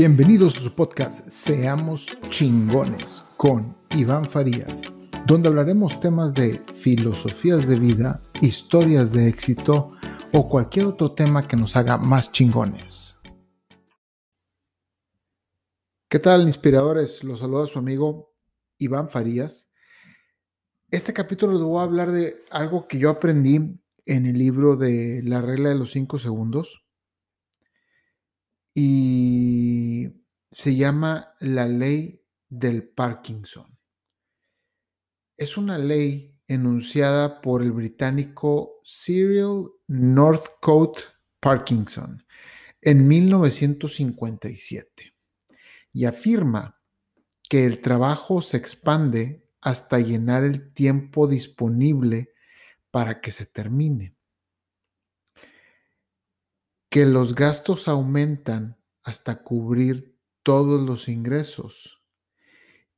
Bienvenidos a su podcast Seamos chingones con Iván Farías, donde hablaremos temas de filosofías de vida, historias de éxito o cualquier otro tema que nos haga más chingones. ¿Qué tal, inspiradores? Los saluda su amigo Iván Farías. Este capítulo les voy a hablar de algo que yo aprendí en el libro de La regla de los cinco segundos y se llama la ley del Parkinson. Es una ley enunciada por el británico Cyril Northcote Parkinson en 1957 y afirma que el trabajo se expande hasta llenar el tiempo disponible para que se termine que los gastos aumentan hasta cubrir todos los ingresos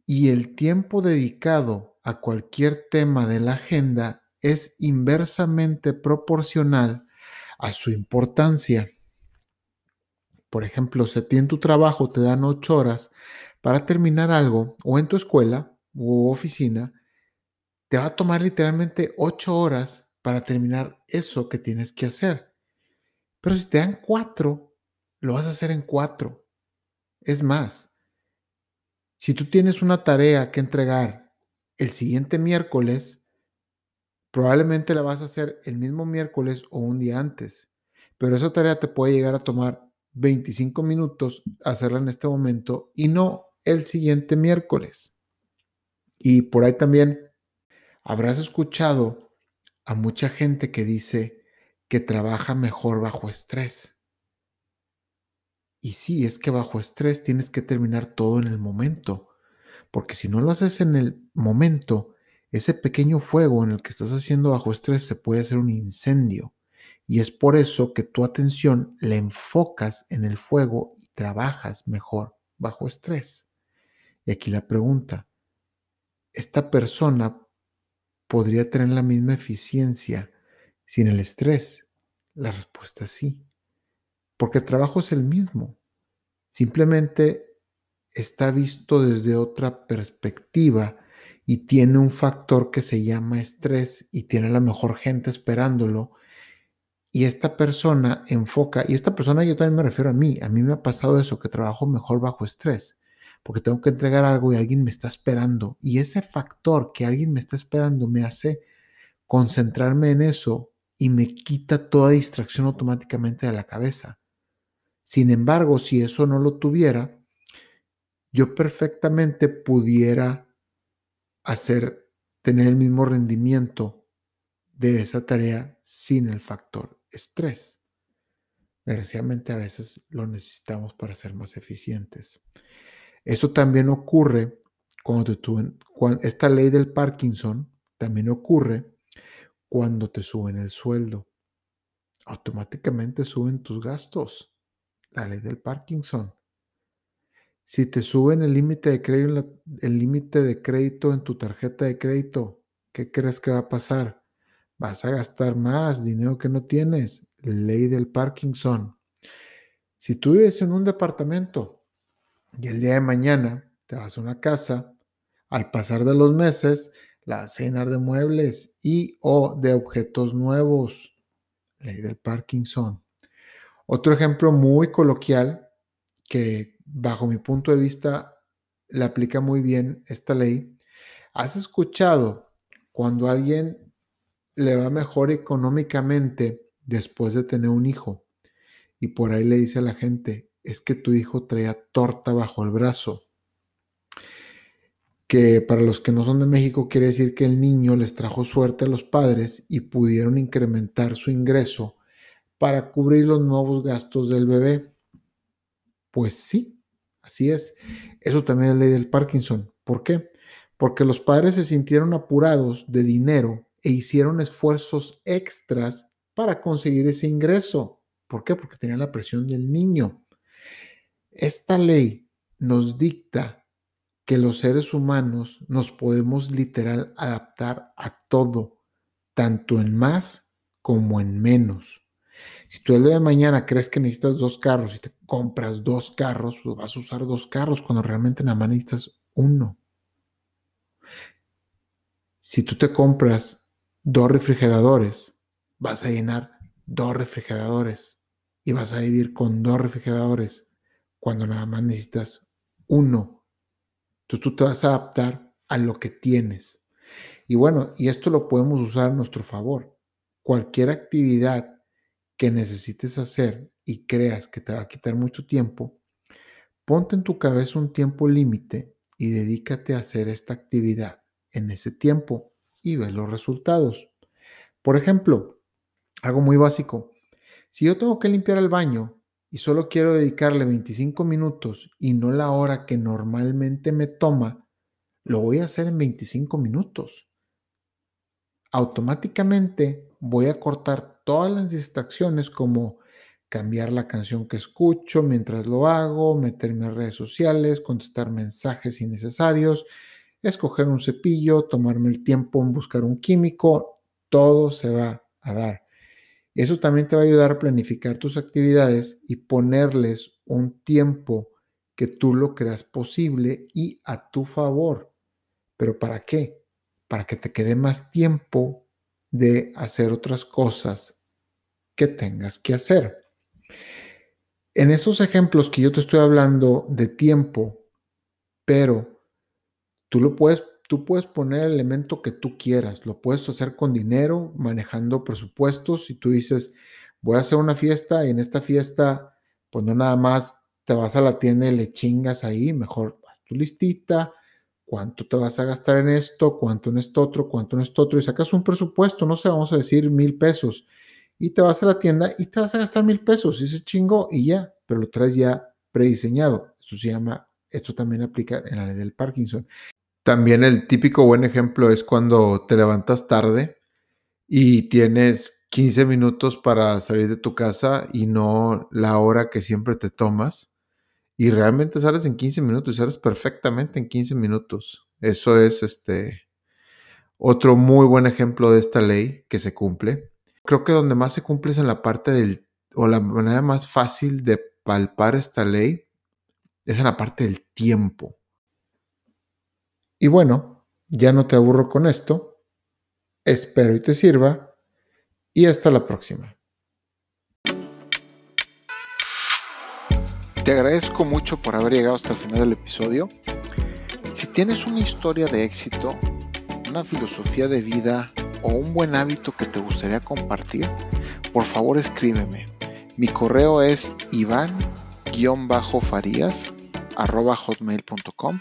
y el tiempo dedicado a cualquier tema de la agenda es inversamente proporcional a su importancia. Por ejemplo, si a ti en tu trabajo te dan ocho horas para terminar algo, o en tu escuela u oficina, te va a tomar literalmente ocho horas para terminar eso que tienes que hacer. Pero si te dan cuatro, lo vas a hacer en cuatro. Es más, si tú tienes una tarea que entregar el siguiente miércoles, probablemente la vas a hacer el mismo miércoles o un día antes. Pero esa tarea te puede llegar a tomar 25 minutos hacerla en este momento y no el siguiente miércoles. Y por ahí también habrás escuchado a mucha gente que dice, que trabaja mejor bajo estrés. Y sí, es que bajo estrés tienes que terminar todo en el momento, porque si no lo haces en el momento, ese pequeño fuego en el que estás haciendo bajo estrés se puede hacer un incendio. Y es por eso que tu atención la enfocas en el fuego y trabajas mejor bajo estrés. Y aquí la pregunta, ¿esta persona podría tener la misma eficiencia sin el estrés? La respuesta es sí, porque el trabajo es el mismo, simplemente está visto desde otra perspectiva y tiene un factor que se llama estrés y tiene la mejor gente esperándolo. Y esta persona enfoca, y esta persona yo también me refiero a mí, a mí me ha pasado eso, que trabajo mejor bajo estrés, porque tengo que entregar algo y alguien me está esperando. Y ese factor que alguien me está esperando me hace concentrarme en eso y me quita toda distracción automáticamente de la cabeza. Sin embargo, si eso no lo tuviera, yo perfectamente pudiera hacer, tener el mismo rendimiento de esa tarea sin el factor estrés. Desgraciadamente a veces lo necesitamos para ser más eficientes. Eso también ocurre cuando, tú, cuando esta ley del Parkinson también ocurre cuando te suben el sueldo. Automáticamente suben tus gastos. La ley del Parkinson. Si te suben el límite de crédito, el límite de crédito en tu tarjeta de crédito, ¿qué crees que va a pasar? Vas a gastar más dinero que no tienes. Ley del Parkinson. Si tú vives en un departamento y el día de mañana te vas a una casa, al pasar de los meses la cenar de muebles y o de objetos nuevos. Ley del Parkinson. Otro ejemplo muy coloquial que bajo mi punto de vista le aplica muy bien esta ley. ¿Has escuchado cuando alguien le va mejor económicamente después de tener un hijo? Y por ahí le dice a la gente, es que tu hijo traía torta bajo el brazo que para los que no son de México quiere decir que el niño les trajo suerte a los padres y pudieron incrementar su ingreso para cubrir los nuevos gastos del bebé. Pues sí, así es. Eso también es ley del Parkinson. ¿Por qué? Porque los padres se sintieron apurados de dinero e hicieron esfuerzos extras para conseguir ese ingreso. ¿Por qué? Porque tenían la presión del niño. Esta ley nos dicta que los seres humanos nos podemos literal adaptar a todo, tanto en más como en menos. Si tú el día de mañana crees que necesitas dos carros y te compras dos carros, pues vas a usar dos carros cuando realmente nada más necesitas uno. Si tú te compras dos refrigeradores, vas a llenar dos refrigeradores y vas a vivir con dos refrigeradores cuando nada más necesitas uno. Entonces tú te vas a adaptar a lo que tienes. Y bueno, y esto lo podemos usar a nuestro favor. Cualquier actividad que necesites hacer y creas que te va a quitar mucho tiempo, ponte en tu cabeza un tiempo límite y dedícate a hacer esta actividad en ese tiempo y ve los resultados. Por ejemplo, algo muy básico. Si yo tengo que limpiar el baño y solo quiero dedicarle 25 minutos y no la hora que normalmente me toma, lo voy a hacer en 25 minutos. Automáticamente voy a cortar todas las distracciones como cambiar la canción que escucho mientras lo hago, meterme a redes sociales, contestar mensajes innecesarios, escoger un cepillo, tomarme el tiempo en buscar un químico, todo se va a dar. Eso también te va a ayudar a planificar tus actividades y ponerles un tiempo que tú lo creas posible y a tu favor. ¿Pero para qué? Para que te quede más tiempo de hacer otras cosas que tengas que hacer. En esos ejemplos que yo te estoy hablando de tiempo, pero tú lo puedes tú puedes poner el elemento que tú quieras. Lo puedes hacer con dinero, manejando presupuestos. Si tú dices, voy a hacer una fiesta y en esta fiesta, pues no nada más te vas a la tienda y le chingas ahí, mejor haz tu listita, cuánto te vas a gastar en esto, cuánto en esto otro, cuánto en esto otro, y sacas un presupuesto, no sé, vamos a decir mil pesos, y te vas a la tienda y te vas a gastar mil pesos, y se chingo y ya, pero lo traes ya prediseñado. Eso se llama, esto también aplica en la ley del Parkinson. También el típico buen ejemplo es cuando te levantas tarde y tienes 15 minutos para salir de tu casa y no la hora que siempre te tomas. Y realmente sales en 15 minutos y sales perfectamente en 15 minutos. Eso es este otro muy buen ejemplo de esta ley que se cumple. Creo que donde más se cumple es en la parte del, o la manera más fácil de palpar esta ley, es en la parte del tiempo. Y bueno, ya no te aburro con esto. Espero y te sirva. Y hasta la próxima. Te agradezco mucho por haber llegado hasta el final del episodio. Si tienes una historia de éxito, una filosofía de vida o un buen hábito que te gustaría compartir, por favor escríbeme. Mi correo es iván-farías.hotmail.com